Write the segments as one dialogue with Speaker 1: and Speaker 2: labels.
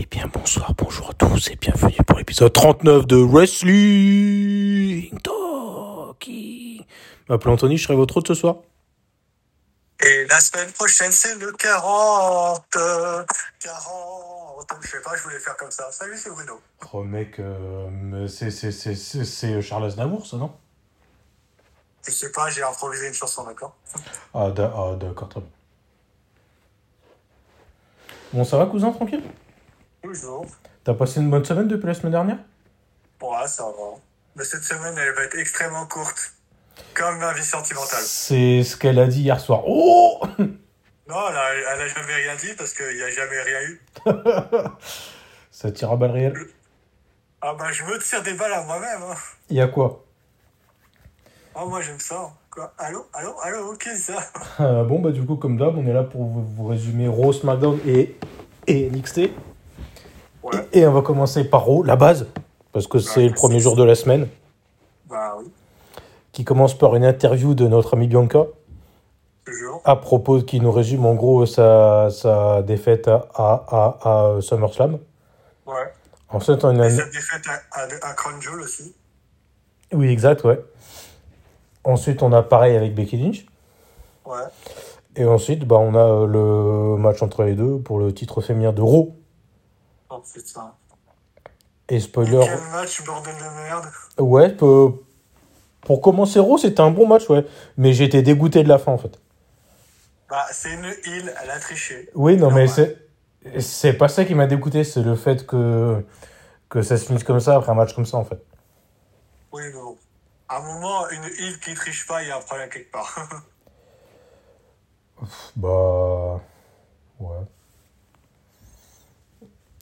Speaker 1: Eh bien, bonsoir, bonjour à tous et bienvenue pour l'épisode 39 de Wrestling Talking. M'appelle Anthony, je serai votre hôte ce soir.
Speaker 2: Et la semaine prochaine, c'est le 40. 40. Je sais pas, je voulais faire comme ça. Salut, c'est Bruno.
Speaker 1: Oh mec, euh, c'est, c'est, c'est, c'est, c'est Charles Aznavour ça, non?
Speaker 2: Je sais pas, j'ai improvisé une chanson, d'accord?
Speaker 1: Ah, d'a- ah, d'accord, très bien. Bon, ça va cousin, tranquille?
Speaker 2: Toujours.
Speaker 1: T'as passé une bonne semaine depuis la semaine dernière?
Speaker 2: Ouais, ça va. Mais cette semaine, elle va être extrêmement courte. Comme ma vie sentimentale.
Speaker 1: C'est ce qu'elle a dit hier soir. Oh
Speaker 2: Non, elle a, elle a jamais rien dit parce qu'il n'y a jamais rien eu.
Speaker 1: Ça tire à balles réelles.
Speaker 2: Ah bah, je me tire des balles à moi-même. Hein.
Speaker 1: Il y a quoi?
Speaker 2: Ah, moi, j'aime ça. Quoi? Allô? Allô? Allô? Ok, ça.
Speaker 1: Euh, bon, bah, du coup, comme d'hab, on est là pour vous, vous résumer Raw, SmackDown et, et NXT.
Speaker 2: Ouais.
Speaker 1: Et, et on va commencer par Raw, la base, parce que c'est le premier jour de la semaine,
Speaker 2: Bah oui,
Speaker 1: qui commence par une interview de notre amie Bianca,
Speaker 2: toujours.
Speaker 1: à propos, qui nous résume en gros sa, sa défaite à, à, à, à SummerSlam.
Speaker 2: Ouais.
Speaker 1: Ensuite, on a...
Speaker 2: Et cette défaite à, à, à Crown Jewel aussi.
Speaker 1: Oui, exact, ouais. Ensuite, on a pareil avec Becky Lynch.
Speaker 2: Ouais.
Speaker 1: Et ensuite, bah, on a euh, le match entre les deux pour le titre féminin de Raw.
Speaker 2: Oh putain.
Speaker 1: Et spoiler,
Speaker 2: Quel match, bordel de merde.
Speaker 1: ouais, peu- pour commencer Raw, c'était un bon match, ouais. Mais j'étais dégoûté de la fin, en fait.
Speaker 2: Bah, c'est une île, elle a triché.
Speaker 1: Oui, non, mais c'est c'est pas ça qui m'a dégoûté, c'est le fait que que ça se finisse comme ça après un match comme ça, en fait.
Speaker 2: Oui, mais bon. À un moment, une île qui triche pas, il y a un problème quelque part.
Speaker 1: Bah. Ouais.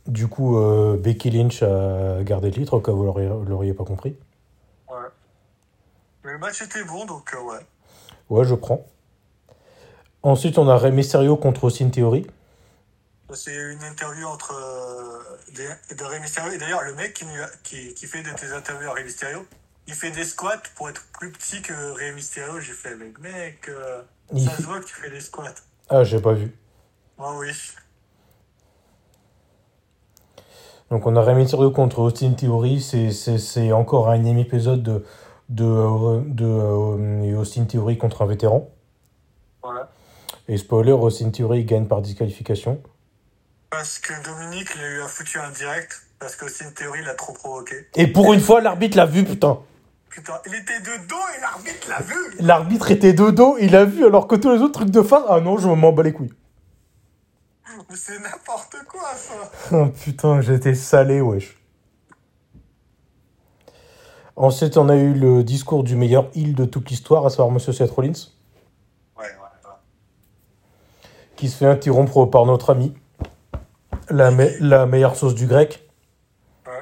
Speaker 1: Du coup, euh, Becky Lynch a gardé le titre, au cas où vous l'auriez- l'auriez pas compris.
Speaker 2: ouais. Mais le match était bon, donc euh, ouais.
Speaker 1: Ouais, je prends. Ensuite, on a Rey Mysterio contre Austin Theory.
Speaker 2: C'est une interview entre euh, des- de Rey Mysterio. Et d'ailleurs, le mec qui, fait de tes interviews à Rey Mysterio, il fait des squats pour être plus petit que Rey Mysterio. J'ai fait, mec, mec, euh,
Speaker 1: Il
Speaker 2: ça se voit que tu fais des squats.
Speaker 1: Ah, j'ai pas vu.
Speaker 2: Moi, oui.
Speaker 1: Donc, on a Mysterio contre Austin Theory. C'est- C'est c'est encore un énième épisode de, de, de, euh, Austin Theory contre un vétéran.
Speaker 2: Voilà.
Speaker 1: Et spoiler, Austin Theory gagne par disqualification.
Speaker 2: Parce que Dominique, il a eu un foutu indirect. Parce que c'est une théorie, il a trop provoqué.
Speaker 1: Et pour une fois, l'arbitre l'a vu, putain.
Speaker 2: Putain, il était de dos et l'arbitre l'a vu.
Speaker 1: L'arbitre était de dos, il a vu, alors que tous les autres trucs de face, ah non, je m'en bats les couilles.
Speaker 2: C'est n'importe quoi, ça.
Speaker 1: Oh, putain, j'étais salé, wesh. Ensuite, on a eu le discours du meilleur heal de toute l'histoire, à savoir Monsieur Seth Rollins,
Speaker 2: Ouais, ouais, ouais.
Speaker 1: qui se fait interrompre par notre ami, la, me- la meilleure sauce du grec.
Speaker 2: Ouais.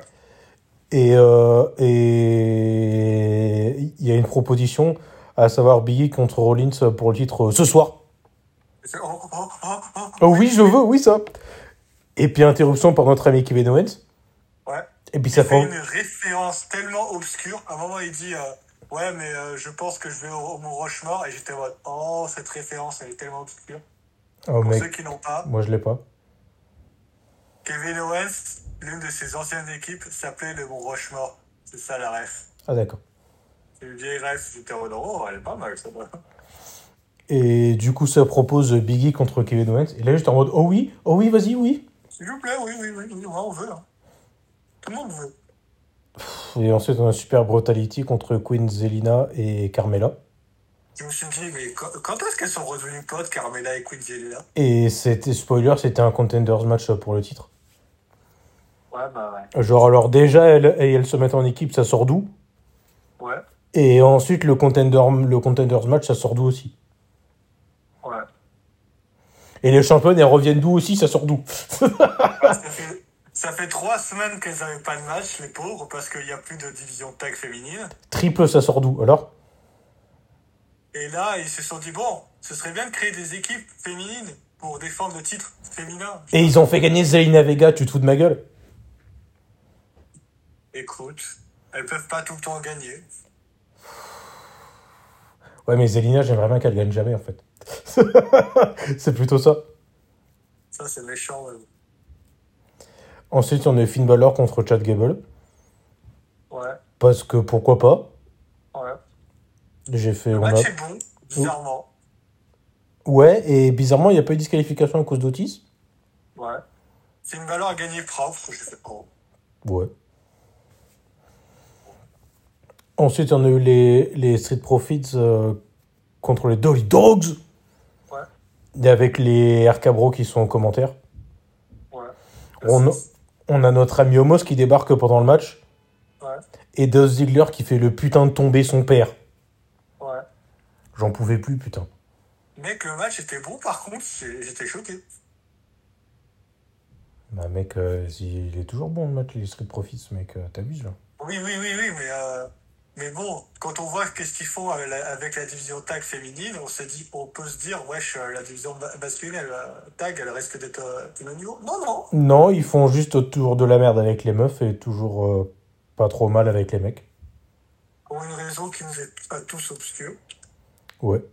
Speaker 1: Et euh, et il y a une proposition, à savoir Biggie contre Rollins pour le titre euh, ce soir.
Speaker 2: Oh,
Speaker 1: oui, je veux, oui, ça. Et puis interruption par notre ami Kevin Owens.
Speaker 2: Ouais.
Speaker 1: Et puis
Speaker 2: Il
Speaker 1: ça
Speaker 2: fait une référence tellement obscure. À un moment, il dit euh, Ouais, mais euh, je pense que je vais au, au Mont Rochemort. Et j'étais en mode Oh, cette référence, elle est tellement obscure.
Speaker 1: Oh
Speaker 2: Pour
Speaker 1: mec,
Speaker 2: ceux qui n'ont pas,
Speaker 1: moi je l'ai pas.
Speaker 2: Kevin Owens, l'une de ses anciennes équipes, s'appelait le Mont Rochemort. C'est ça la ref.
Speaker 1: Ah d'accord.
Speaker 2: C'est une vieille ref. J'étais en mode Oh, elle est pas mal, ça.
Speaker 1: Et du coup, ça propose Biggie contre Kevin Owens. Et là, j'étais en mode, oh oui, oh oui, vas-y, oui.
Speaker 2: S'il vous plaît, oui, oui, oui, on veut. hein. Tout le monde veut.
Speaker 1: Et ensuite, on a Super Brutality contre Queen Zelina et Carmella.
Speaker 2: Je me suis dit, mais quand, est-ce qu'elles sont redevenues potes, Carmela et Queen Zelina?
Speaker 1: Et c'était, spoiler, c'était un contenders match pour le titre.
Speaker 2: Ouais, bah ouais.
Speaker 1: Genre, alors déjà, elles, se mettent en équipe, ça sort d'où?
Speaker 2: Ouais,
Speaker 1: Et ensuite, le, contender, le contenders match, ça sort d'où aussi? Et les championnes, elles reviennent d'où aussi, ça sort d'où?
Speaker 2: Ça, fait, ça fait trois semaines qu'elles n'avaient pas de match, les pauvres, parce qu'il n'y a plus de division de tag féminine.
Speaker 1: Triple, ça sort d'où Alors?
Speaker 2: Et là, ils se sont dit, bon, ce serait bien de créer des équipes féminines pour défendre le titre féminin.
Speaker 1: Et ils ont fait gagner Zelina Vega, tu te fous de ma gueule?
Speaker 2: Écoute, elles peuvent pas tout le temps gagner.
Speaker 1: Ouais, mais Zelina, j'aimerais bien qu'elle gagne jamais, en fait. c'est plutôt ça.
Speaker 2: Ça, c'est méchant. ouais.
Speaker 1: Ensuite, on a eu Finn Balor contre Chad Gable.
Speaker 2: Ouais,
Speaker 1: Parce que pourquoi pas
Speaker 2: ouais.
Speaker 1: J'ai fait.
Speaker 2: Le
Speaker 1: a-
Speaker 2: est bon, bizarrement.
Speaker 1: Ouais, et bizarrement, il n'y a pas eu de disqualification à cause d'Otis.
Speaker 2: Ouais. C'est une valeur à gagner propre. J'ai fait oh.
Speaker 1: Ouais. Ensuite, on a eu les, les Street Profits euh, contre les Dolly Dogs. Et avec les RK Bro qui sont en commentaire.
Speaker 2: Ouais.
Speaker 1: On, on a notre ami Homos qui débarque pendant le match.
Speaker 2: Ouais.
Speaker 1: Et Dolph Ziggler qui fait le putain de tomber son père.
Speaker 2: Ouais.
Speaker 1: J'en pouvais plus, putain.
Speaker 2: Mec, le match était bon, par contre, j'étais choqué.
Speaker 1: Bah, mec, euh, il est toujours bon le match, les Street Profits, mec. euh, T'abuses là.
Speaker 2: Oui, oui, oui, oui, mais, euh, mais bon, quand on voit qu'est-ce qu'ils font avec la, division tag féminine, on se dit, on peut se dire, wesh, euh, la division ma- masculine, elle, euh, tag, elle risque d'être euh, niveau. Non, non.
Speaker 1: Non, ils font juste autour de la merde avec les meufs et toujours euh, pas trop mal avec les mecs.
Speaker 2: Pour une raison qui nous est à tous obscure.
Speaker 1: Ouais.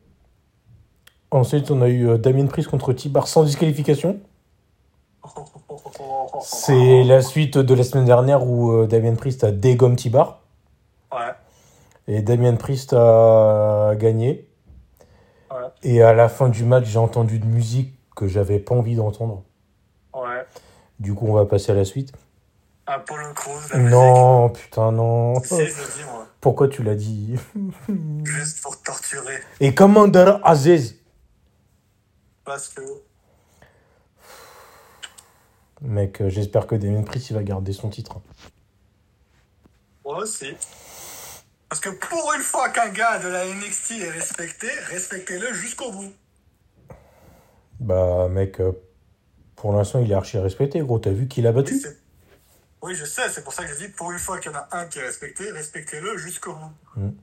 Speaker 1: Ensuite, on a eu Damien Priest contre T-Bar sans disqualification. C'est la suite de la semaine dernière où Damien Priest a dégomme T-Bar.
Speaker 2: Ouais,
Speaker 1: Et Damien Priest a gagné. Et à la fin du match, j'ai entendu de musique que j'avais pas envie d'entendre.
Speaker 2: ouais.
Speaker 1: Du coup, on va passer à la suite.
Speaker 2: Apollo Crews, la
Speaker 1: Non, putain, non.
Speaker 2: musique. Si, je le dis, moi.
Speaker 1: Pourquoi tu l'as dit?
Speaker 2: Juste pour torturer.
Speaker 1: Et Commander Aziz
Speaker 2: Parce que,
Speaker 1: Mec, euh, j'espère que Damien Priest il va garder son titre.
Speaker 2: moi aussi. Parce que pour une fois qu'un gars de la NXT est respecté, respectez-le jusqu'au bout.
Speaker 1: Bah, mec, euh, pour l'instant, il est archi respecté, gros. T'as vu qui l'a
Speaker 2: Oui,
Speaker 1: battu
Speaker 2: Oui, je sais, c'est pour ça que je dis, pour une fois qu'il y en a un qui est respecté, respectez-le jusqu'au bout.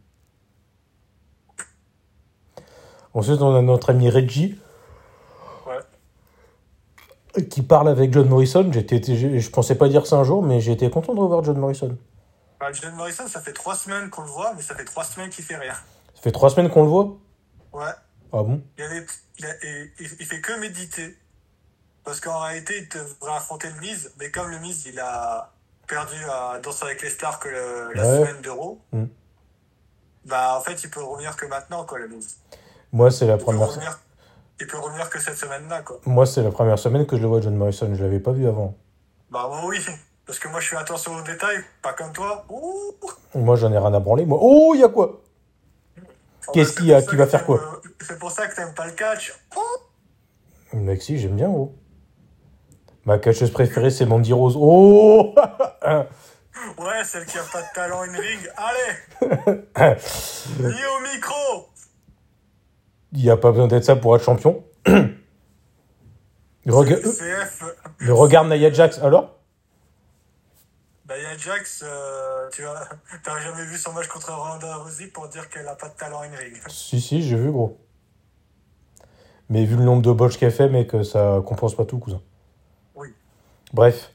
Speaker 1: Ensuite, on a notre ami Reggie
Speaker 2: Ouais.
Speaker 1: qui parle avec John Morrison. J'étais, je je pensais pas dire ça un jour, mais été content de revoir John Morrison.
Speaker 2: Bah, John Morrison, ça fait trois semaines qu'on le voit, mais ça fait trois semaines qu'il fait rien.
Speaker 1: Ça fait trois semaines qu'on le voit
Speaker 2: Ouais.
Speaker 1: Ah bon?
Speaker 2: Il, y a des- il, a- il- il fait que méditer. Parce qu'en réalité, il devrait affronter le Miz, mais comme le Miz, il a perdu à Danser avec les stars que le- la
Speaker 1: Ouais.
Speaker 2: semaine d'Euro,
Speaker 1: Mm.
Speaker 2: bah en fait, il peut revenir que maintenant, quoi, le Miz.
Speaker 1: Moi, c'est la
Speaker 2: Il peut
Speaker 1: première.
Speaker 2: revenir, il peut revenir que cette semaine-là, quoi.
Speaker 1: Moi, c'est la première semaine que je le vois John Morrison. Je l'avais pas vu avant.
Speaker 2: Bah oui. Parce que moi, je fais attention aux détails, pas comme toi. Ouh.
Speaker 1: Moi, j'en ai rien à branler. Moi, oh, il y a quoi? Qu'est-ce qu'il y a Qui va faire quoi?
Speaker 2: t'aimes- C'est pour ça que t'aimes pas le catch. Oh.
Speaker 1: Mec, si, j'aime bien, gros. Ma catcheuse préférée, c'est Mandy Rose. Oh
Speaker 2: Ouais, celle qui a pas de talent in ring. Allez Ni au micro
Speaker 1: Il n'y a pas besoin d'être ça pour être champion. Rega-
Speaker 2: CF.
Speaker 1: Mais regarde Nia Jax, alors?
Speaker 2: Bah, il y a Jax, euh, tu as, t'as jamais vu son match contre Ronda Rousey pour dire qu'elle a pas de talent in ring.
Speaker 1: Si, si, j'ai vu, gros. Mais vu le nombre de botches qu'elle fait, mec, ça compense pas tout, cousin.
Speaker 2: Oui.
Speaker 1: Bref.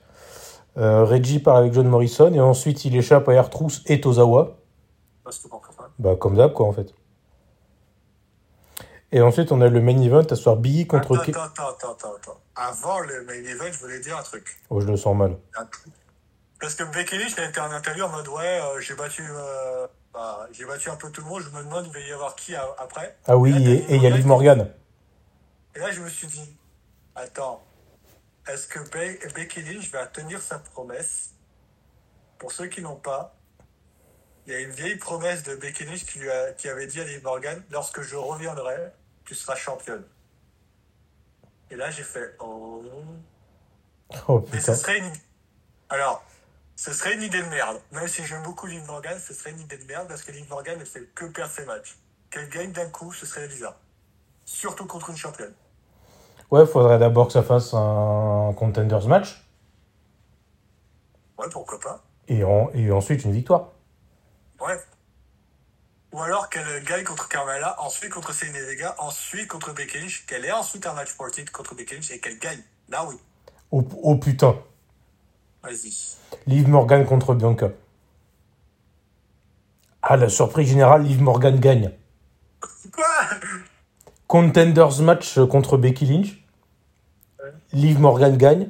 Speaker 1: Euh, Reggie parle avec John Morrison et ensuite il échappe à R-Truth et Tozawa.
Speaker 2: Que pas.
Speaker 1: Bah, comme d'hab, quoi, en fait. Et ensuite, on a le main event, à soir Biggie contre...
Speaker 2: Attends, attends, attends, attends, attends, attends. Avant le main event, je voulais dire un truc.
Speaker 1: Oh, je le sens mal.
Speaker 2: Un truc. Parce que Becky Lynch, elle était en interview en mode ouais, euh, j'ai battu, euh, bah, j'ai battu un peu tout le monde. Je me demande il va y avoir qui a- après?
Speaker 1: Ah oui,
Speaker 2: Et
Speaker 1: il y a Liv
Speaker 2: Morgan. Et là, je me suis dit, attends, est-ce que Be- Becky Lynch va tenir sa promesse? Pour ceux qui n'ont pas, il y a une vieille promesse de Becky Lynch qui, lui a- qui avait dit à Liv Morgan, lorsque je reviendrai, tu seras championne. Et là, j'ai fait, oh.
Speaker 1: Oh
Speaker 2: Mais
Speaker 1: putain.
Speaker 2: ce serait une... Alors, ce serait une idée de merde. Même si j'aime beaucoup Liv Morgan, ce serait une idée de merde parce que Liv Morgan ne fait que perdre ses matchs. Qu'elle gagne d'un coup, ce serait bizarre. Surtout contre une championne.
Speaker 1: Ouais, faudrait d'abord que ça fasse un contenders match
Speaker 2: Ouais, pourquoi pas
Speaker 1: et, en- et ensuite une victoire.
Speaker 2: Ouais. Ou alors qu'elle gagne contre Carmella, ensuite contre Selena Vega, ensuite contre Becky Lynch, qu'elle ait ensuite un match pour le titre contre Becky Lynch et qu'elle gagne. Là oui.
Speaker 1: Oh, oh putain.
Speaker 2: Vas-y.
Speaker 1: Liv Morgan contre Bianca. Ah, la surprise générale, Liv Morgan gagne.
Speaker 2: Quoi?
Speaker 1: Contenders match contre Becky Lynch. Liv Morgan gagne.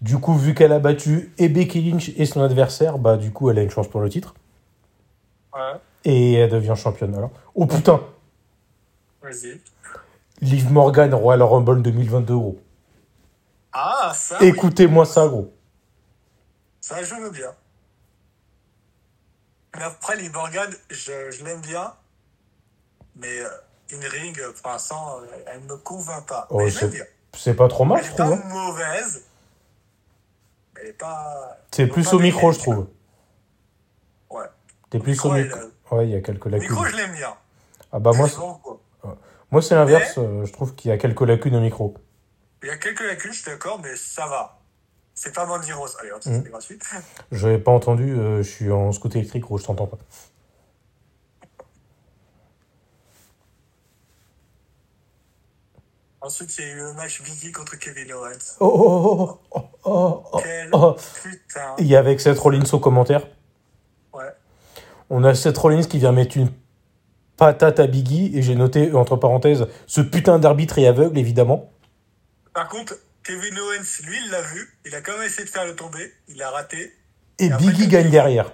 Speaker 1: Du coup, vu qu'elle a battu et Becky Lynch et son adversaire, bah du coup, elle a une chance pour le titre.
Speaker 2: Ouais,
Speaker 1: Et elle devient championne. Alors. Oh putain
Speaker 2: vas-y.
Speaker 1: Liv Morgan, Royal Rumble 2022, gros.
Speaker 2: Ah, ça, oui.
Speaker 1: Écoutez-moi ça, gros.
Speaker 2: Ça, je veux bien. Mais après, les Morgan, je, je l'aime bien. Mais euh, une ring, euh, pour l'instant, euh, elle ne me convainc pas.
Speaker 1: Oh,
Speaker 2: mais
Speaker 1: c'est-
Speaker 2: bien.
Speaker 1: C'est pas trop mal,
Speaker 2: Elle
Speaker 1: je
Speaker 2: est
Speaker 1: trouve.
Speaker 2: pas mauvaise. Mais elle est pas.
Speaker 1: C'est
Speaker 2: elle vaut
Speaker 1: plus
Speaker 2: pas
Speaker 1: au micro, je trouve.
Speaker 2: Ouais.
Speaker 1: T'es plus
Speaker 2: micro,
Speaker 1: au micro. Ouais, il y a quelques lacunes.
Speaker 2: micro, je l'aime bien.
Speaker 1: Ah bah moi, c'est- moi c'est l'inverse. Je trouve qu'il y a quelques lacunes au micro.
Speaker 2: Il y a quelques lacunes, je suis d'accord, mais ça va. C'est pas Mandy Rose. Allez,
Speaker 1: Mhm.
Speaker 2: c'est gratuit.
Speaker 1: Je n'ai pas entendu, euh, je suis en scooter électrique, gros, je t'entends pas.
Speaker 2: Ensuite, il y a eu le match Biggie contre Kevin Owens.
Speaker 1: Oh, oh, oh, oh, oh, oh,
Speaker 2: Quel
Speaker 1: oh.
Speaker 2: putain.
Speaker 1: Il y a avec Seth Rollins au commentaire.
Speaker 2: Ouais.
Speaker 1: On a Seth Rollins qui vient mettre une patate à Biggie, et j'ai noté, entre parenthèses, ce putain d'arbitre est aveugle, évidemment.
Speaker 2: Par contre, Kevin Owens, lui, il l'a vu. Il a quand même essayé de faire le tomber. Il a raté.
Speaker 1: Et
Speaker 2: Et après,
Speaker 1: Biggie gagne derrière.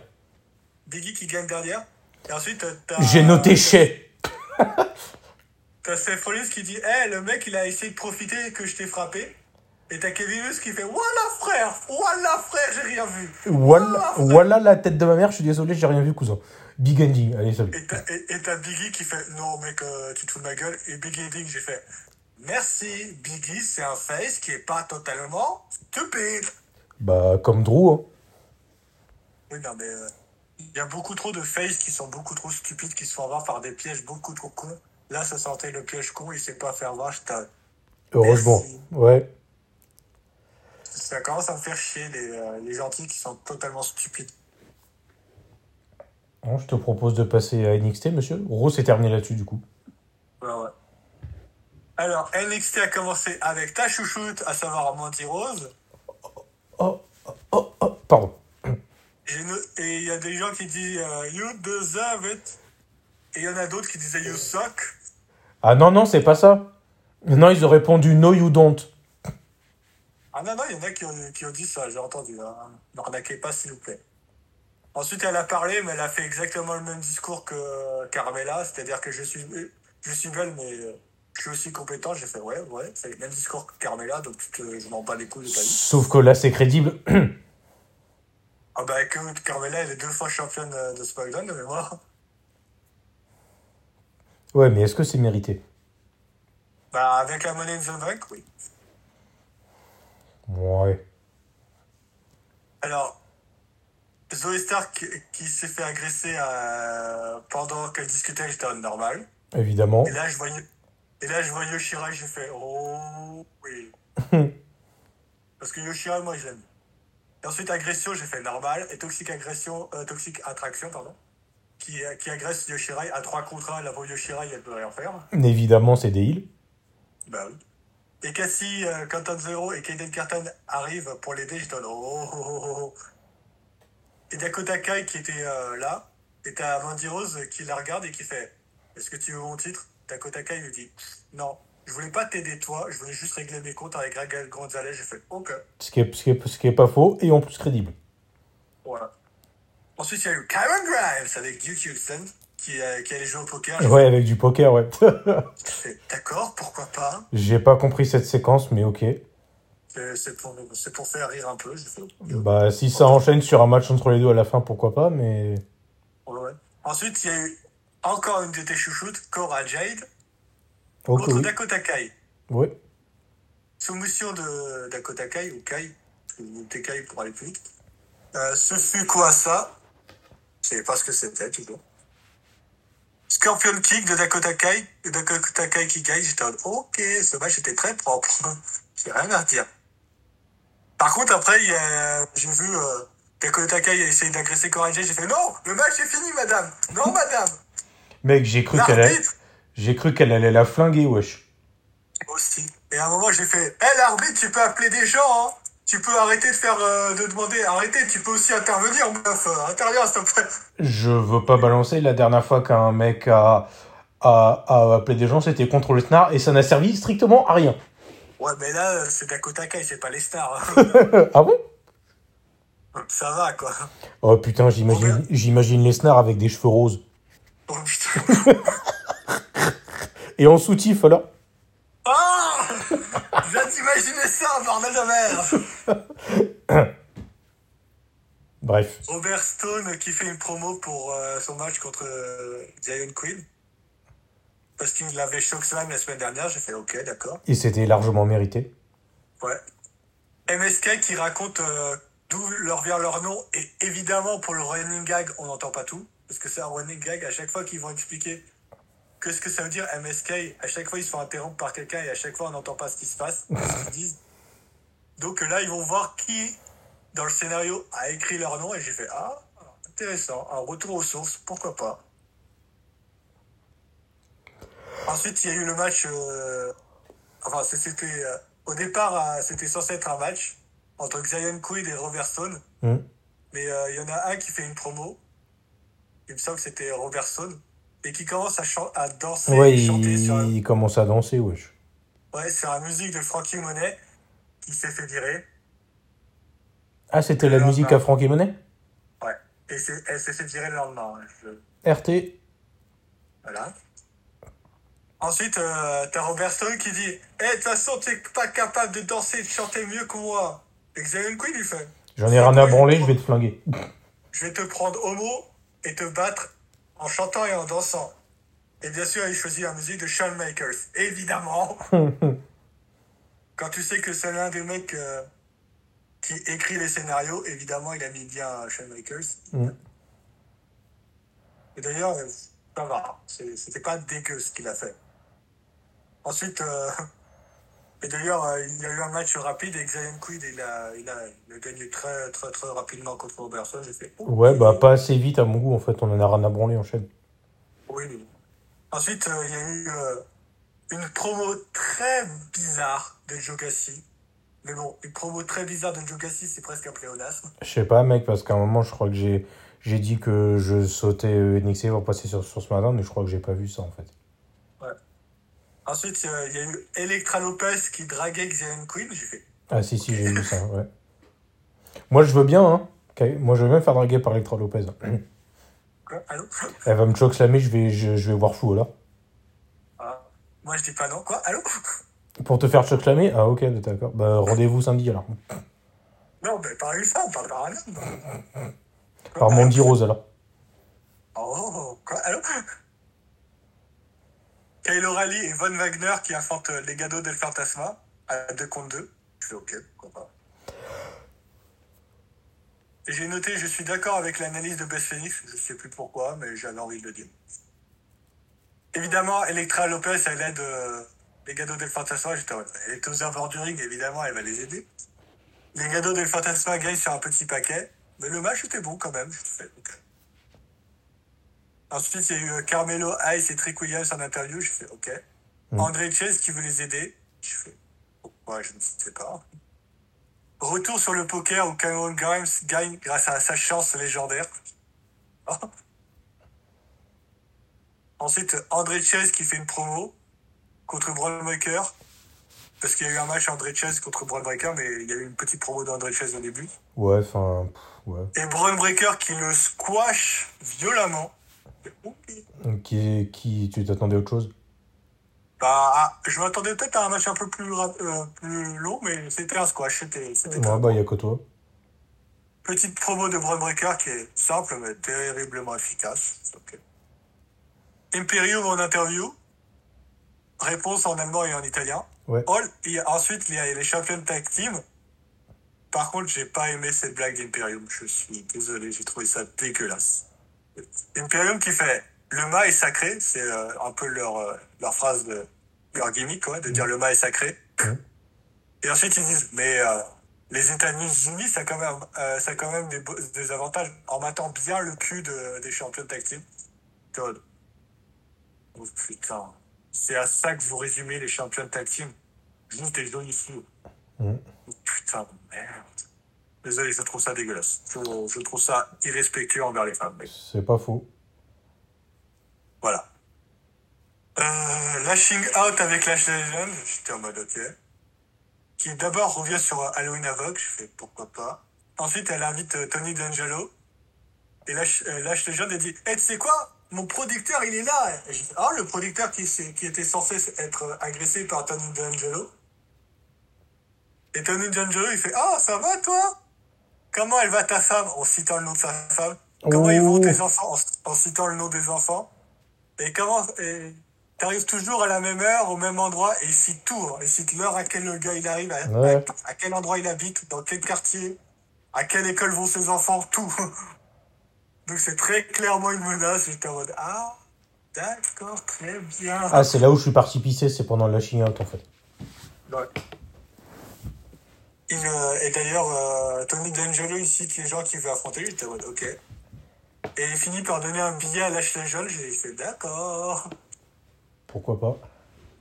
Speaker 2: Biggie qui gagne derrière. Et ensuite, t'as.
Speaker 1: J'ai noté Shea.
Speaker 2: T'as Seth Rollins qui dit Hé, le mec, il a essayé de profiter que je t'ai frappé. Et t'as Kevin Owens qui fait Voilà, frère Voilà, frère, j'ai rien vu.
Speaker 1: Voilà, voilà la tête de ma mère, je suis désolé, j'ai rien vu, cousin. Big ending, allez, salut.
Speaker 2: Et t'as, et, et t'as Biggie qui fait Non, mec, euh, tu te fous de ma gueule. Et Big Ending, j'ai fait Merci, Biggie, c'est un face qui est pas totalement stupide.
Speaker 1: Bah, comme Drew, hein.
Speaker 2: Oui, non, mais euh, il y a beaucoup trop de faces qui sont beaucoup trop stupides, qui se font avoir par des pièges beaucoup trop cons. Là, ça sentait le piège con, il s'est pas fait avoir. j'étais-
Speaker 1: Heureusement.
Speaker 2: Merci.
Speaker 1: Ouais.
Speaker 2: Ça commence à me faire chier, les, euh, les gentils qui sont totalement stupides.
Speaker 1: Bon, je te propose de passer à NXT, monsieur. Rose est terminé là-dessus, du coup.
Speaker 2: Ouais, ouais. Alors, NXT a commencé avec ta chouchoute, à savoir Monty Rose.
Speaker 1: Oh, oh, oh, pardon.
Speaker 2: Et il y a des gens qui disent euh, You deserve it. Et il y en a d'autres qui disaient You suck.
Speaker 1: Ah non, non, c'est pas ça. Non, ils ont répondu No, you don't.
Speaker 2: Ah non, non, il y en a qui ont, qui ont dit ça, j'ai entendu. Hein. N'arnaquez pas, s'il vous plaît. Ensuite, elle a parlé, mais elle a fait exactement le même discours que Carmela, c'est-à-dire que je suis, je suis belle, mais je suis aussi compétent. J'ai fait ouais, ouais, c'est le même discours que Carmela, donc tu te- je m'en bats les couilles de ta vie.
Speaker 1: Sauf que là, c'est crédible.
Speaker 2: Ah bah écoute, Carmela, elle est deux fois championne de SmackDown de mémoire.
Speaker 1: ouais, mais est-ce que c'est mérité?
Speaker 2: Bah avec la monnaie in the bank, oui.
Speaker 1: Ouais.
Speaker 2: Alors, Zoe Stark qui, qui s'est fait agresser euh, pendant qu'elle discutait avec normal.
Speaker 1: Évidemment.
Speaker 2: Et là, je voyais, et là, je vois Yoshira j'ai fait Oh oui. Parce que Yoshira, moi, je l'aime. Et ensuite, agression, j'ai fait normal. Et toxique agression, euh, toxique attraction, pardon. Qui, qui agresse Yoshirai à 3 contre 1. La pauvre Yoshirai, elle peut rien faire.
Speaker 1: Évidemment, c'est des heals.
Speaker 2: Bah oui. Et Cassie, euh, Canton Zero et Kaden Carton arrivent pour l'aider. Je donne oh, oh, oh, oh. Et Dakota Kai qui était euh, là. Et t'as Mandy Rose qui la regarde et qui fait Est-ce que tu veux mon titre? Dakota Kai lui dit Non, je voulais pas t'aider toi, je voulais juste régler mes comptes avec Raquel Gonzalez. J'ai fait Ok.
Speaker 1: Ce qui, est, ce, qui est, ce qui est pas faux et en plus crédible.
Speaker 2: Voilà. Ensuite, il y a eu Karen Grimes avec Duke Houston qui, euh, qui allait jouer au poker.
Speaker 1: Ouais, avec du poker, ouais.
Speaker 2: D'accord, pourquoi pas
Speaker 1: J'ai pas compris cette séquence, mais ok.
Speaker 2: C'est c'est pour, pour faire rire un peu.
Speaker 1: Bah, si ça enchaîne sur un match entre les deux à la fin, pourquoi pas, mais.
Speaker 2: Ouais. Ensuite, il y a eu encore une de tes chouchoutes, Cora Jade,
Speaker 1: Ok,
Speaker 2: contre
Speaker 1: oui.
Speaker 2: Dakota Kai.
Speaker 1: Ouais.
Speaker 2: Soumission de Dakota Kai, ou Kai, Kai pour aller plus vite. Euh, ce fut quoi ça? Je savais pas ce que c'était, toujours. Scorpion Kick de Dakota Kai, de Dakota Kai qui gagne. J'étais en ok, ce match était très propre. J'ai rien à dire. Par contre, après, il y a- j'ai vu euh, Dakota Kai essayer d'agresser Cora Jade. J'ai fait, non, le match est fini, madame. Non, madame.
Speaker 1: Mec, j'ai cru qu'elle allait... J'ai cru qu'elle allait la flinguer, wesh.
Speaker 2: aussi. Et à un moment, j'ai fait, hé, l'arbitre, tu peux appeler des gens, hein. Tu peux arrêter de faire, euh, de demander, arrêtez, tu peux aussi intervenir, meuf, euh, interviens, s'il te plaît.
Speaker 1: Je veux pas balancer. La dernière fois qu'un mec a, a, a appelé des gens, c'était contre le SNAR et ça n'a servi strictement à rien.
Speaker 2: Ouais, mais là, c'est Dakota Kai, c'est pas les stars. hein.
Speaker 1: ah bon?
Speaker 2: Ça va, quoi.
Speaker 1: Oh putain, j'imagine, j'imagine Lesnar avec des cheveux roses.
Speaker 2: Oh putain.
Speaker 1: Et en soutif alors
Speaker 2: Oh Je viens d'imaginer ça, bordel de merde
Speaker 1: Bref.
Speaker 2: Robert Stone qui fait une promo pour euh, son match contre euh, Zion Queen. Parce qu'il avait Chokeslam la semaine dernière, j'ai fait ok, d'accord.
Speaker 1: Et c'était largement mérité.
Speaker 2: Ouais. MSK qui raconte euh, d'où leur vient leur nom. Et évidemment, pour le running gag, on n'entend pas tout. Parce que c'est un running gag. À chaque fois qu'ils vont expliquer que ce que ça veut dire MSK, à chaque fois ils se font interrompre par quelqu'un et à chaque fois on n'entend pas ce qui se passe. qu'ils disent. Donc là, ils vont voir qui, dans le scénario, a écrit leur nom. Et j'ai fait Ah, intéressant. Un retour aux sources, pourquoi pas. Ensuite, il y a eu le match. euh, Enfin, c'était. euh, Au départ, euh, c'était censé être un match entre Xavier Quid et Robert Stone.
Speaker 1: Hmm.
Speaker 2: Mais euh, il y en a un qui fait une promo. Il me semble que c'était Robert Stone. Et qui commence à, à danser
Speaker 1: Ouais,
Speaker 2: et chanter
Speaker 1: il,
Speaker 2: sur,
Speaker 1: il commence à danser, wesh.
Speaker 2: ouais, sur la musique de Frankie Monet, qui s'est fait virer.
Speaker 1: Ah, c'était la musique à Frankie Monet?
Speaker 2: Ouais. Et elle s'est fait virer le lendemain. je-
Speaker 1: RT.
Speaker 2: Voilà. Ensuite, euh, t'as Robert Stone qui dit Eh, de toute façon, t'es pas capable de danser et de chanter mieux que moi. Et Xavier Queen lui fait
Speaker 1: J'en ai rien à branler, je vais te flinguer.
Speaker 2: Je vais te prendre homo et te battre en chantant et en dansant. Et bien sûr, il choisit la musique de Shawn Makers. Évidemment. Quand tu sais que c'est l'un des mecs euh, qui écrit les scénarios, évidemment, il a mis bien Shawn Makers.
Speaker 1: Mm.
Speaker 2: Et d'ailleurs, euh, ça va. C'était pas dégueu ce qu'il a fait. Ensuite, euh, et d'ailleurs, euh, il y a eu un match rapide et Xavier Quid, il a, il, a, il a gagné très, très, très rapidement contre Robertson. J'ai fait, oh,
Speaker 1: Ouais, bah pas assez vite à mon goût, en fait, on en a rien à branler en chaîne.
Speaker 2: Oui. Ensuite, euh, il y a eu euh, une promo très bizarre de Joe Gassi. Mais bon, une promo très bizarre de Joe Gassi, c'est presque un pléonasme.
Speaker 1: Je sais pas, mec, parce qu'à un moment, je crois que j'ai j'ai dit que je sautais NXT pour passer sur, sur ce matin, mais je crois que j'ai pas vu ça, en fait.
Speaker 2: Ensuite, euh, il y a eu Electra Lopez qui draguait Xavier Queen. J'ai fait,
Speaker 1: Ah si, si, j'ai vu ça, ouais. Moi, je veux bien, hein. Moi, je veux bien faire draguer par Electra Lopez.
Speaker 2: quoi Allô
Speaker 1: Elle va me chokeslammer, je vais, je, je vais voir flou, alors.
Speaker 2: Ah. Moi, je dis pas non. Quoi Allô
Speaker 1: Pour te faire chokeslammer Ah, ok, d'accord. Bah, rendez-vous samedi, alors.
Speaker 2: Non, mais par une femme, pas par un homme.
Speaker 1: Par
Speaker 2: Allô
Speaker 1: Mandy Rose, alors.
Speaker 2: Oh, quoi Allô Kyle O'Reilly et Von Wagner qui affrontent les Gados del Fantasma à 2 contre 2. Je fais ok, pourquoi pas. J'ai noté, je suis d'accord avec l'analyse de Beth Phoenix, je sais plus pourquoi, mais j'avais envie de le dire. Évidemment, Electra Lopez, elle aide euh, les Gados del Fantasma. J'étais elle est aux abords du ring, évidemment, elle va les aider. Les Gados del Fantasma gagnent sur un petit paquet, mais le match était bon quand même. Ensuite, il y a eu euh, Carmelo Hayes et Trick Williams en interview. Je fais OK.
Speaker 1: Mm.
Speaker 2: André Chase qui veut les aider. Je fais pourquoi je ne sais pas. Retour sur le poker où Cameron Grimes gagne grâce à sa chance légendaire. Ensuite, André Chase qui fait une promo contre Braun Breaker. Parce qu'il y a eu un match André Chase contre Braun Breaker, mais il y a eu une petite promo d'André Chase au début.
Speaker 1: Ouais, enfin, ouais.
Speaker 2: Et Braun Breaker qui le squash violemment.
Speaker 1: Qui, qui, tu t'attendais à autre chose?
Speaker 2: Bah, ah, je m'attendais peut-être à un match un peu plus, euh, plus long, mais c'était un squash. C'était, c'était
Speaker 1: Ouais, bah,
Speaker 2: bon.
Speaker 1: y a que toi.
Speaker 2: Petite promo de Braun Breaker qui est simple, mais terriblement efficace. Ok. Imperium en interview. Réponse en allemand et en italien.
Speaker 1: Ouais.
Speaker 2: All, et ensuite, il y a les champions tag team. Par contre, j'ai pas aimé cette blague d'Imperium. Je suis désolé, j'ai trouvé ça dégueulasse. Imperium qui fait le mât est sacré, c'est euh, un peu leur, euh, leur phrase de leur gimmick, quoi, de dire le mât est sacré. Et ensuite ils disent mais euh, les États-Unis ça a quand même euh, ça a quand même des, des avantages en battant bien le cul de- des champions de tag team. Oh putain, c'est à ça que vous résumez les champions de tag team. Juste des.
Speaker 1: Mhm.
Speaker 2: Oh, Putain de merde. Désolé, je trouve ça dégueulasse. Je, je trouve ça irrespectueux envers les femmes.
Speaker 1: C'est pas faux.
Speaker 2: Voilà. Euh, lashing out avec Lash Legend, j'étais en mode ok. qui d'abord revient sur Halloween Havoc. Je fais pourquoi pas. Ensuite, elle invite euh, Tony D'Angelo. Et lâche, euh, les jeunes et dit Eh, tu sais quoi? Mon producteur, il est là. Ah, le producteur qui, était censé être agressé par Tony D'Angelo. Et Tony D'Angelo, il fait Ah, ça va toi? Comment elle va ta femme En citant le nom de sa femme? Comment ils vont
Speaker 1: Oh.
Speaker 2: tes enfants en, en citant le nom des enfants? Et comment. T'arrives toujours à la même heure, au même endroit, et il cite tout. hein. Il cite l'heure à quel le gars il arrive, à,
Speaker 1: Ouais.
Speaker 2: à- à quel endroit il habite, dans quel quartier, à quelle école vont ses enfants, tout. Donc c'est très clairement une menace. J'étais en mode Ah, d'accord, très bien.
Speaker 1: Ah, c'est là où je suis parti pisser, c'est pendant lashing out en fait.
Speaker 2: Ouais. Il, euh, et d'ailleurs, euh, Tony D'Angelo ici, qui est les gens qui veut affronter, j'étais en mode ok. Et il finit par donner un billet à Lashley Jones, j'ai fait d'accord.
Speaker 1: Pourquoi pas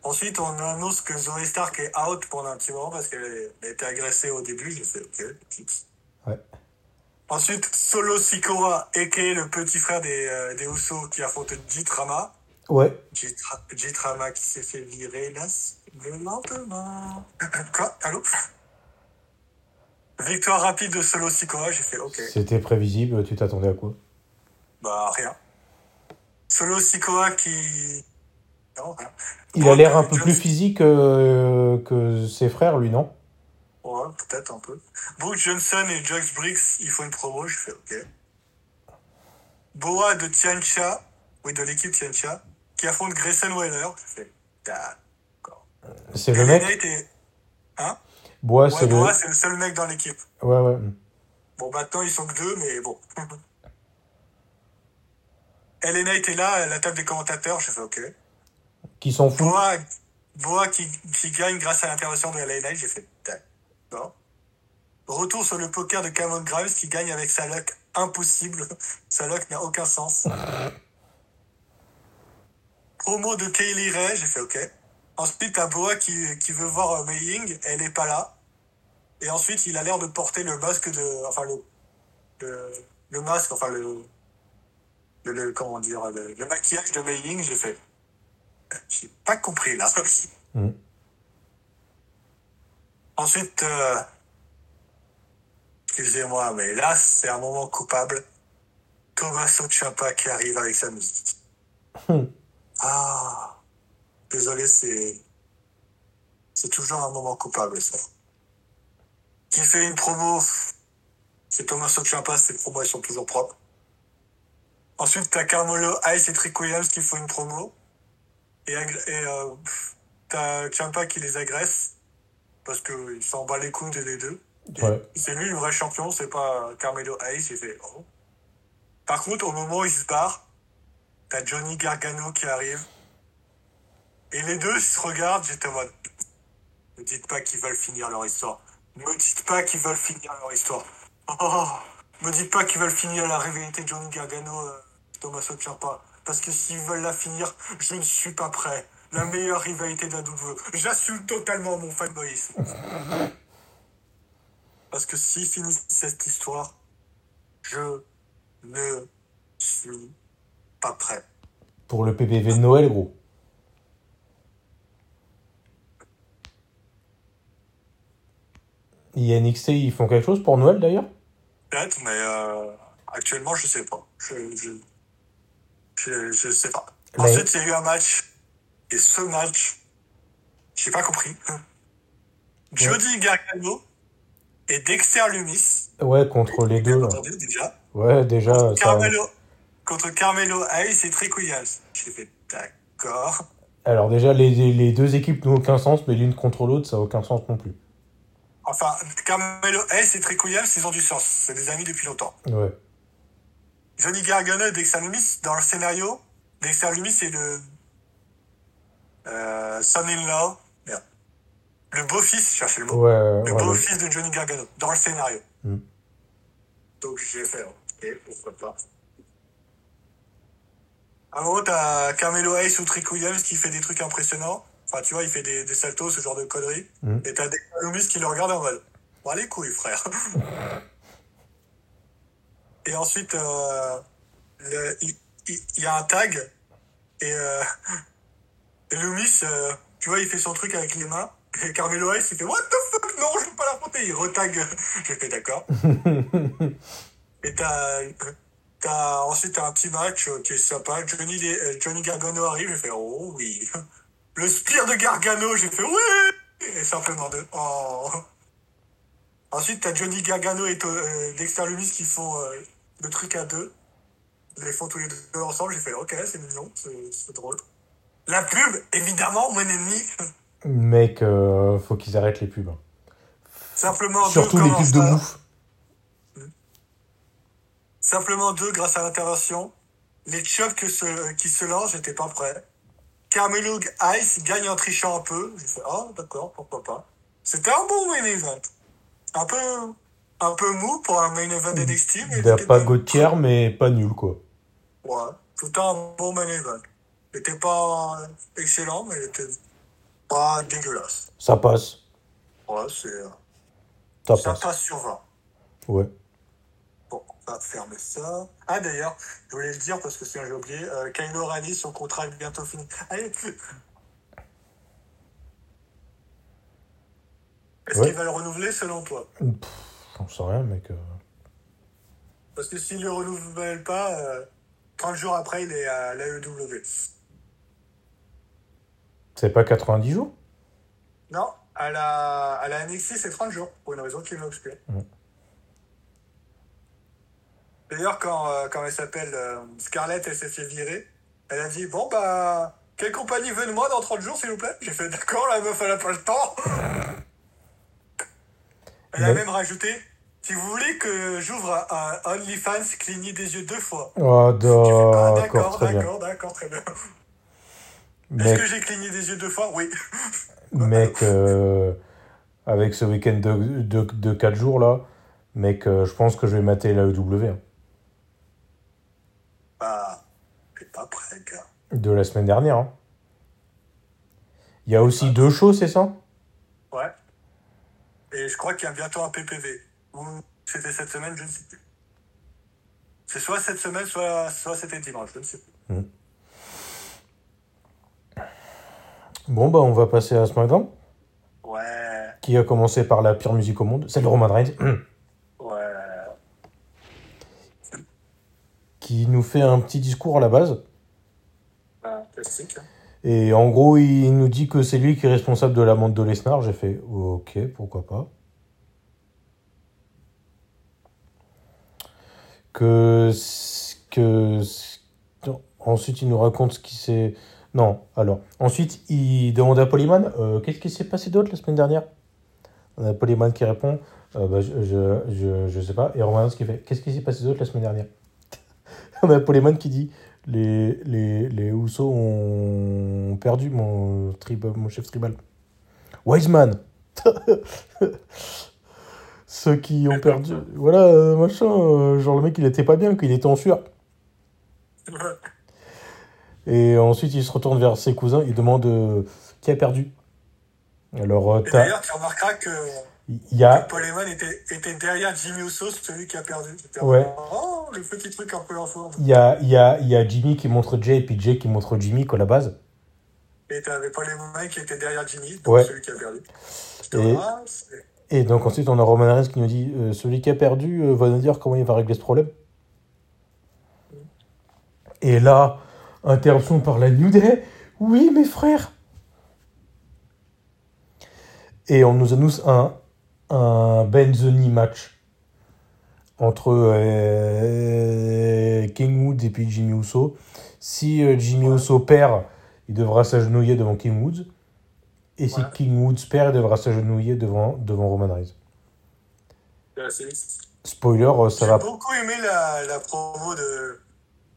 Speaker 2: Ensuite, on annonce que Zoe Stark est out pendant un petit moment parce qu'elle a été agressée au début, j'ai fait ok.
Speaker 1: Ouais.
Speaker 2: Ensuite, Solo Sikoa, a.k.a. le petit frère des, euh, des Usos qui affronte Jit Rama.
Speaker 1: Ouais.
Speaker 2: Jit Ra- Jit Rama qui s'est fait virer là, le lendemain. Quoi? Allô? Victoire rapide de Solo Sikoa, j'ai fait ok.
Speaker 1: C'était prévisible, tu t'attendais à quoi?
Speaker 2: Bah rien. Solo Sikoa qui... Non, rien.
Speaker 1: Il a l'air un peu
Speaker 2: Jones-
Speaker 1: plus physique euh, que ses frères, lui, non?
Speaker 2: Ouais, peut-être un peu. Brooke Johnson et Jox Briggs, ils font une promo, je fais ok. Boa de Tiancha, oui, de l'équipe Tiancha, qui affronte Grayson je fais d'accord.
Speaker 1: C'est le mec?
Speaker 2: Et... Hein?
Speaker 1: Bois,
Speaker 2: Ouais,
Speaker 1: c'est le.
Speaker 2: Seul mec dans l'équipe.
Speaker 1: Ouais, ouais.
Speaker 2: Bon, maintenant, ils sont que deux, mais bon. LA Knight est là, à la table des commentateurs, je fais ok.
Speaker 1: Qui s'en fout
Speaker 2: Boa, Boa qui, qui gagne grâce à l'intervention de LA Knight, j'ai fait d'accord. Retour sur le poker de Cameron Grimes qui gagne avec sa luck impossible. Sa luck n'a aucun sens. Promo de Kaylee Ray, j'ai fait ok. Ensuite, t'as Boa qui, qui veut voir euh, Mei Ying, elle est pas là. Et ensuite, il a l'air de porter le masque de. Enfin, le. Le, le masque, enfin, le. Le, le- comment dire, le, le maquillage de Mei Ying, j'ai fait. J'ai pas compris là.
Speaker 1: Mhm.
Speaker 2: Ensuite, euh, excusez-moi, mais là, c'est un moment coupable. Tommaso Ciampa qui arrive avec sa musique.
Speaker 1: Mhm.
Speaker 2: Ah, désolé, c'est c'est toujours un moment coupable ça. Qui fait une promo, c'est Tommaso Ciampa, ses promos elles sont toujours propres. Ensuite, t'as Carmelo Ice et Trick Williams qui font une promo. Et, et euh, t'as qui les agresse. Parce qu'il s'en bat les couilles des deux.
Speaker 1: Ouais.
Speaker 2: C'est lui le vrai champion, c'est pas Carmelo Hayes. Il fait oh. Par contre, au moment où il se barre, t'as Johnny Gargano qui arrive. Et les deux se regardent, j'étais en mode. Ne dites pas qu'ils veulent finir leur histoire. Ne me dites pas qu'ils veulent finir leur histoire. Oh, me dites pas qu'ils veulent finir la rivalité Johnny Gargano, euh, Tommaso Ciampa. Parce que s'ils veulent la finir, je ne suis pas prêt. La meilleure rivalité de la WWE. J'assume totalement mon fanboyisme. Parce que s'ils finissent cette histoire, je ne suis pas prêt.
Speaker 1: Pour le PPV de Noël, gros. INXT, ils font quelque chose pour Noël d'ailleurs?
Speaker 2: Peut-être, mais euh, actuellement, je sais pas. Je, je, je, je sais pas.
Speaker 1: Mais-
Speaker 2: Ensuite, il y a eu un match. Et ce match, j'ai pas compris. Jody Gargano et Dexter Lumis.
Speaker 1: Ouais, contre les deux.
Speaker 2: Entendu, déjà.
Speaker 1: Ouais, déjà, ça...
Speaker 2: Carmelo, contre Carmelo Hayes et Trick Williams. J'ai fait d'accord.
Speaker 1: Alors déjà, les, les deux équipes n'ont aucun sens, mais l'une contre l'autre, ça n'a aucun sens non plus.
Speaker 2: Enfin, Carmelo Hayes et Williams, ils ont du sens. C'est des amis depuis longtemps.
Speaker 1: Ouais.
Speaker 2: Johnny Gargano et Dexter Lumis, dans le scénario, Dexter Lumis c'est le euh, son-in-law, merde. le beau-fils, je cherchais le mot,
Speaker 1: Ouais,
Speaker 2: le
Speaker 1: ouais, ouais.
Speaker 2: beau-fils de Johnny Gargano, dans le scénario.
Speaker 1: Mm.
Speaker 2: Donc j'ai fait, ok, pourquoi pas. À un moment, t'as Carmelo Hayes ou Trick Williams qui fait des trucs impressionnants. Enfin, tu vois, il fait des, des saltos, ce genre de conneries.
Speaker 1: Mm.
Speaker 2: Et t'as Dexter Lumis qui le regarde en mode, bon, les couilles, frère. Et ensuite, euh, il il- il y, a un tag et, euh, et Loomis, euh, tu vois, il fait son truc avec les mains Et Carmelo Hayes, il fait What the fuck? Non, je veux pas l'affronter. Il retag. J'ai fait d'accord. Et t'as. T'as, ensuite, t'as un petit match euh, qui est sympa. Johnny, Johnny Gargano arrive, j'ai fait oh oui. Le spire de Gargano, j'ai fait oui. Et simplement deux. Oh. Ensuite, t'as Johnny Gargano et euh, Dexter Lumis qui font euh, le truc à deux. Ils les font tous les deux ensemble. J'ai fait ok, c'est mignon, c'est drôle. La pub, évidemment, mon ennemi.
Speaker 1: Mec, euh, faut qu'ils arrêtent les pubs. hein.
Speaker 2: Simplement deux
Speaker 1: Surtout les
Speaker 2: commencent
Speaker 1: pubs de
Speaker 2: à-
Speaker 1: bouffe.
Speaker 2: Simplement deux grâce à l'intervention. Les que se, qui se lancent, j'étais pas prêt. Carmelo Ice gagne en trichant un peu. J'ai fait, ah, d'accord, pourquoi pas. C'était un bon main event. Un peu, un peu mou pour un main event NXT,
Speaker 1: Il a
Speaker 2: c'était
Speaker 1: pas. Gauthier, mais pas nul, quoi.
Speaker 2: Ouais, c'était un bon main event. Il était pas excellent, mais il était pas dégueulasse.
Speaker 1: Ça passe.
Speaker 2: Ouais, c'est,
Speaker 1: Ça
Speaker 2: ça
Speaker 1: passe.
Speaker 2: passe sur 20.
Speaker 1: Ouais.
Speaker 2: Va fermer ça. Ah d'ailleurs, je voulais le dire parce que sinon j'ai oublié, euh, Kylo Rani, son contrat est bientôt fini. Allez Est-ce
Speaker 1: Ouais.
Speaker 2: qu'il va le renouveler selon toi?
Speaker 1: J'en sais rien, mec. euh.
Speaker 2: Parce que s'il le renouvelle pas, euh, 30 jours après, il est à l'AEW.
Speaker 1: C'est pas 90 jours?
Speaker 2: Non, à la, à la NXT, c'est 30 jours, pour une raison qui m'obscure.
Speaker 1: Mm.
Speaker 2: D'ailleurs, quand, euh, quand elle s'appelle euh, Scarlett, elle s'est fait virer, elle a dit Bon, bah, quelle compagnie veut de moi dans 30 jours, s'il vous plaît? J'ai fait D'accord, la meuf, elle a pas le temps. elle a même rajouté Si vous voulez que j'ouvre un OnlyFans, clignez des yeux deux fois.
Speaker 1: Oh,
Speaker 2: Ah,
Speaker 1: d'accord,
Speaker 2: d'accord,
Speaker 1: très bien.
Speaker 2: d'accord, d'accord, très bien. Est-ce
Speaker 1: Mec,
Speaker 2: que j'ai cligné des yeux deux fois? Oui.
Speaker 1: mec euh, avec ce week-end de, de, de 4 jours, là, mec, euh, je pense que je vais mater la EW hein,
Speaker 2: Pas prêt, gars.
Speaker 1: de la semaine dernière. hein. Il y a aussi deux shows, c'est ça?
Speaker 2: Ouais. Et je crois qu'il y a bientôt un PPV. Ou c'était cette semaine, je ne sais plus. C'est soit cette semaine, soit, soit c'était dimanche, je ne sais plus.
Speaker 1: Bon, bah, on va passer à SmackDown,
Speaker 2: Ouais,
Speaker 1: qui a commencé par la pire musique au monde, celle de Roman Reigns,
Speaker 2: ouais.
Speaker 1: Qui nous fait un petit discours à la base.
Speaker 2: Ah, classique.
Speaker 1: Et en gros, il nous dit que c'est lui qui est responsable de l'amende de Lesnar. J'ai fait ok, pourquoi pas. Que. que non. Ensuite, il nous raconte ce qui s'est. Non, alors. Ensuite, il demande à Polyman euh, qu'est-ce qui s'est passé d'autre la semaine dernière? On a Polyman qui répond euh, bah, je, je, je, je sais pas. Et Roman Reigns qui fait qu'est-ce qui s'est passé d'autre la semaine dernière? On a Polyman qui dit les, les, les Usos ont perdu mon, trib- mon chef tribal. Wiseman Ceux qui ont perdu. Voilà, euh, machin. euh, genre le mec, il était pas bien, qu'il était en sueur. Et ensuite, il se retourne vers ses cousins, il demande euh, qui a perdu. Alors, euh,
Speaker 2: d'ailleurs, tu remarqueras que
Speaker 1: il y a.
Speaker 2: Paul Heyman était, était derrière Jimmy Uso, celui qui a perdu.
Speaker 1: Ouais.
Speaker 2: Oh, le petit truc un peu en forme.
Speaker 1: Il y a, il y, a, il y a Jimmy qui montre Jay et puis Jay qui montre Jimmy quoi, à la base.
Speaker 2: Et t'avais Paul Heyman qui était derrière Jimmy, donc
Speaker 1: Ouais.
Speaker 2: celui qui a perdu.
Speaker 1: Et-
Speaker 2: ah,
Speaker 1: Et donc ensuite on a Roman Reigns qui nous dit euh, celui qui a perdu euh, va nous dire comment il va régler ce problème. Et là, interruption par la New Day. Oui, mes frères. Et on nous annonce un, un Ben Knee match entre euh, King Woods et puis Jimmy Uso. Si euh, Jimmy
Speaker 2: Ouais.
Speaker 1: Uso perd, il devra s'agenouiller devant King Woods. Et si
Speaker 2: Ouais.
Speaker 1: King Woods perd, il devra s'agenouiller devant, devant Roman Reigns. Spoiler, euh, ça
Speaker 2: J'ai
Speaker 1: va,
Speaker 2: beaucoup aimé la, la promo de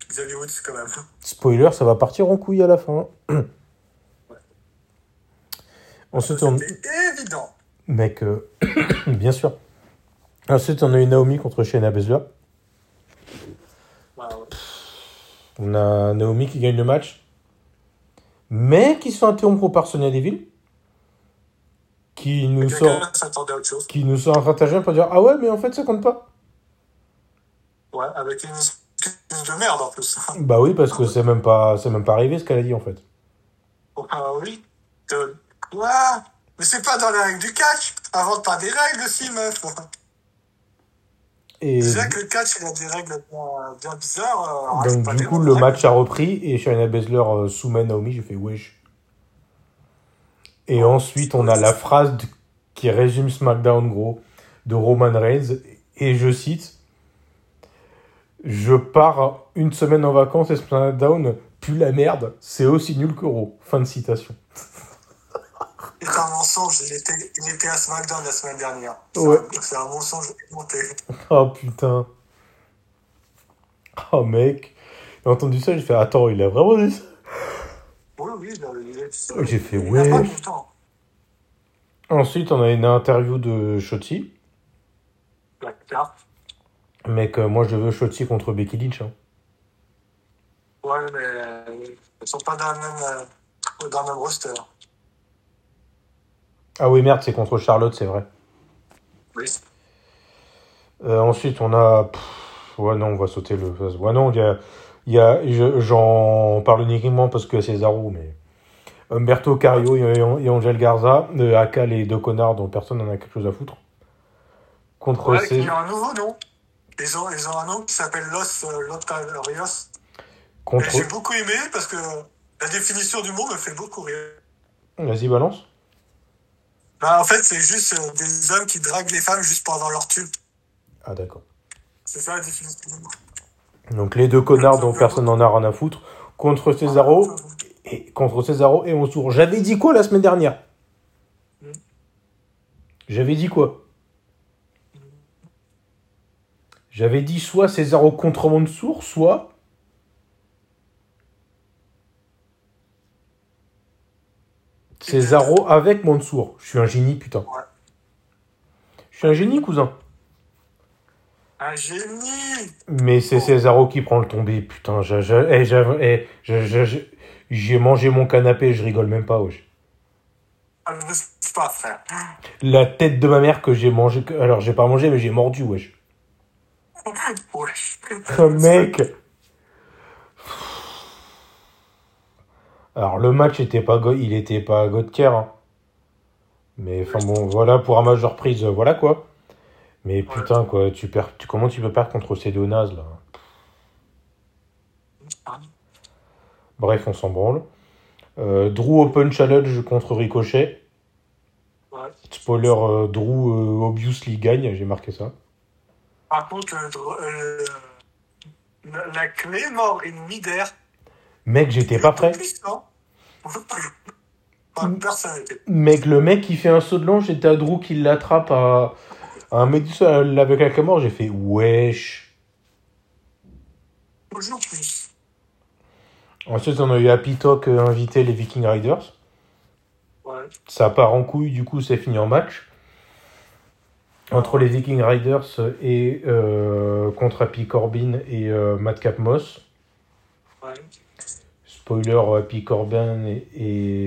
Speaker 2: Xavier Woods quand même.
Speaker 1: spoiler, ça va partir en couille à la fin. Ensuite, on,
Speaker 2: évident.
Speaker 1: Mec, euh, bien sûr. Ensuite, on a eu Naomi contre Shayna Baszler.
Speaker 2: Ouais.
Speaker 1: On a Naomi qui gagne le match, mais qui se fait interrompre par Sonya Deville, qui nous sort, qui nous sort pour dire ah ouais, mais en fait ça compte pas.
Speaker 2: Ouais, avec une excuse de merde en plus.
Speaker 1: Bah oui, parce que c'est même pas, c'est même pas arrivé ce qu'elle a dit en fait.
Speaker 2: Ah oui. De... Quoi? Mais c'est pas dans les règles du catch. Invente pas des règles aussi, meuf.
Speaker 1: Et
Speaker 2: Déjà que le catch, il a des règles bien, bien bizarres. euh, rajoute
Speaker 1: donc, du coup, le match a repris et Shayna Baszler euh, soumet Naomi. J'ai fait wesh. Et ensuite, on a la phrase de- qui résume SmackDown, gros, de Roman Reigns. Et je cite Je pars une semaine en vacances et SmackDown pue la merde. C'est aussi nul que Raw. Fin de citation.
Speaker 2: C'est un mensonge. Il était, il était à SmackDown la semaine dernière.
Speaker 1: Ouais.
Speaker 2: C'est un mensonge monté.
Speaker 1: Oh putain. Oh mec. J'ai entendu ça, j'ai fait Attends, il a vraiment dit ça?
Speaker 2: Oui, oui, il a- dit ça.
Speaker 1: J'ai fait,
Speaker 2: Il pas
Speaker 1: ouais. Ensuite, on a une interview de
Speaker 2: carte.
Speaker 1: Mec, euh, moi je veux Shotzi contre Becky Lynch. hein.
Speaker 2: Ouais, mais euh, ils sont pas dans le même, euh, dans le même roster.
Speaker 1: Ah oui, merde, c'est contre Charlotte, c'est vrai.
Speaker 2: Oui.
Speaker 1: Euh, ensuite, on a. pff, ouais, non, on va sauter le. Ouais, non, il y a. Y a je- J'en parle uniquement parce que c'est Cesaro, mais. Humberto Carrillo et, Angel Garza, euh, aka les deux connards dont personne n'en a quelque chose à foutre. Contre
Speaker 2: Ouais,
Speaker 1: ces.
Speaker 2: il y a un nouveau nom. Ils ont, ils ont un nom qui s'appelle Los euh, Lotarios.
Speaker 1: Contre.
Speaker 2: j'ai beaucoup aimé parce que la définition du mot me fait beaucoup rire.
Speaker 1: Vas-y, balance.
Speaker 2: Bah, en fait, c'est juste euh, des hommes qui draguent les femmes juste pendant leur tube.
Speaker 1: Ah, d'accord.
Speaker 2: C'est ça la définition.
Speaker 1: Donc les deux connards dont personne n'en a rien à foutre. Contre Cesaro et contre Cesaro et Mansour. J'avais dit quoi la semaine dernière?
Speaker 2: Hmm.
Speaker 1: J'avais dit quoi? J'avais dit soit Cesaro contre Mansour, soit Cesaro avec Mansour. Je suis un génie, putain.
Speaker 2: Ouais.
Speaker 1: Je suis un génie, cousin.
Speaker 2: Un génie
Speaker 1: Mais c'est Cesaro qui prend le tombé, putain. je- je- eh, eh, je- je- je- J'ai mangé mon canapé, je rigole même pas, wesh.
Speaker 2: Ah, pas, frère.
Speaker 1: La tête de ma mère que j'ai mangé. Alors, j'ai pas mangé, mais j'ai mordu, wesh.
Speaker 2: Ouais.
Speaker 1: Oh, mec Alors, le match était pas il était pas God hein. Mais enfin bon, voilà, pour un match de reprise, euh, voilà quoi. Mais putain, quoi, tu perds. Tu, comment tu peux perdre contre ces deux nazes, là? Bref, on s'en branle. Euh, Drew Open Challenge contre Ricochet.
Speaker 2: Ouais.
Speaker 1: Spoiler, euh, Drew euh, obviously gagne, j'ai marqué ça.
Speaker 2: Par contre, la, clé mort ennemie d'air.
Speaker 1: Mec, j'étais pas prêt. Mec, le mec qui fait un saut de l'ange, j'étais à Drew qui l'attrape à, un mec avec la mort, j'ai fait wesh. Ensuite, on a eu Happy Talk euh, invité les Viking Riders.
Speaker 2: Ouais.
Speaker 1: Ça part en couille, du coup, c'est fini en match. Entre les Viking Riders et euh, contre Happy Corbin et euh, Madcap Moss.
Speaker 2: Ouais.
Speaker 1: Spoiler, Happy Corbin et, et,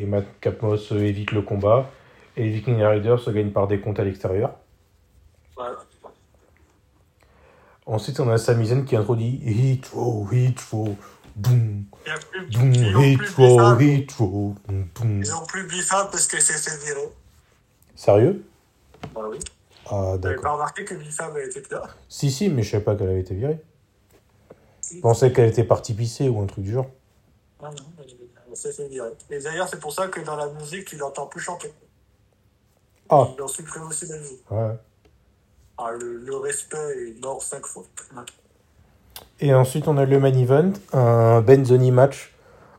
Speaker 1: et Madcap Moss évitent le combat. Et les Viking Riders se gagnent par des comptes à l'extérieur.
Speaker 2: Ouais.
Speaker 1: Ensuite, on a Sami Zayn qui introduit Hit Row, Hit Row, boum,
Speaker 2: Il y a plus,
Speaker 1: boum,
Speaker 2: ils ont
Speaker 1: Hit Row. Hit Row, boum, boum.
Speaker 2: Ils ont parce qu'elle s'est fait virer.
Speaker 1: Sérieux?
Speaker 2: Bah oui.
Speaker 1: Ah,
Speaker 2: Vous n'avez
Speaker 1: d'accord.
Speaker 2: pas remarqué que Biffard avait été là
Speaker 1: Si, si, mais je savais pas qu'elle avait été virée. Je pensais qu'elle était partie pisser ou un truc du genre.
Speaker 2: Ah non, fait virer. Et d'ailleurs, c'est pour ça que dans la musique, il n'entend plus chanter.
Speaker 1: Ah,
Speaker 2: Ils ont supprimé aussi la musique.
Speaker 1: ouais.
Speaker 2: Ah, le, le respect est mort cinq fois.
Speaker 1: Et ensuite, on a le main event, un Benzoni match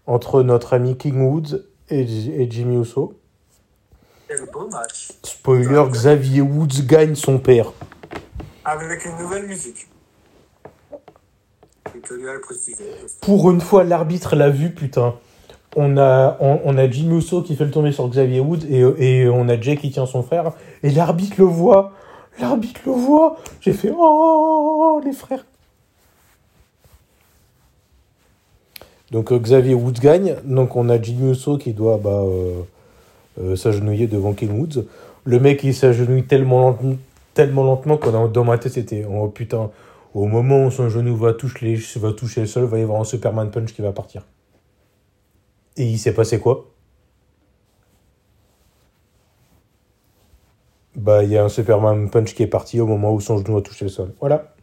Speaker 1: entre notre ami King Woods et, et Jimmy Uso.
Speaker 2: Quel beau match.
Speaker 1: Spoiler, Xavier Woods gagne son père.
Speaker 2: Avec une nouvelle musique. Je tenais à le préciser.
Speaker 1: Pour une fois, l'arbitre l'a vu, putain. On a, on, a Jimmy Uso qui fait le tomber sur Xavier Woods et, on a Jay qui tient son frère. Et l'arbitre le voit. L'arbitre le voit. J'ai fait Oh, les frères. Donc euh, Xavier Woods gagne. Donc on a Jimmy Uso qui doit bah, euh, euh, s'agenouiller devant King Woods. Le mec il s'agenouille tellement, lentement- tellement lentement qu'on a dans ma tête c'était Oh putain. Au moment où son genou va toucher, le sol, va y avoir un Superman Punch qui va partir. Et il s'est passé quoi? Bah, il y a un Superman Punch qui est parti au moment où son genou a touché le sol. Voilà.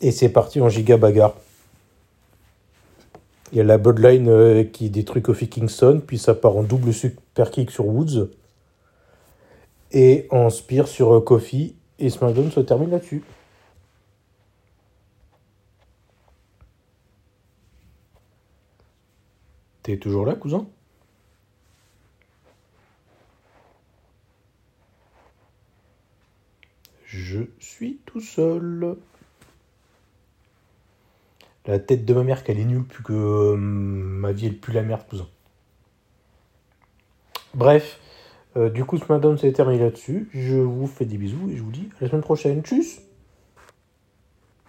Speaker 1: Et c'est parti en giga bagarre. Il y a la Bloodline euh, qui détruit Kofi Kingston, puis ça part en double super kick sur Woods. Et en spear sur euh, Kofi. Et SmackDown se termine là-dessus. T'es toujours là, cousin? Je suis tout seul. La tête de ma mère qu'elle est nulle plus que euh, ma vie elle pue la merde, cousin. Bref, euh, du coup, SmackDown s'est terminé là-dessus. Je vous fais des bisous et je vous dis à la semaine prochaine. Tchuss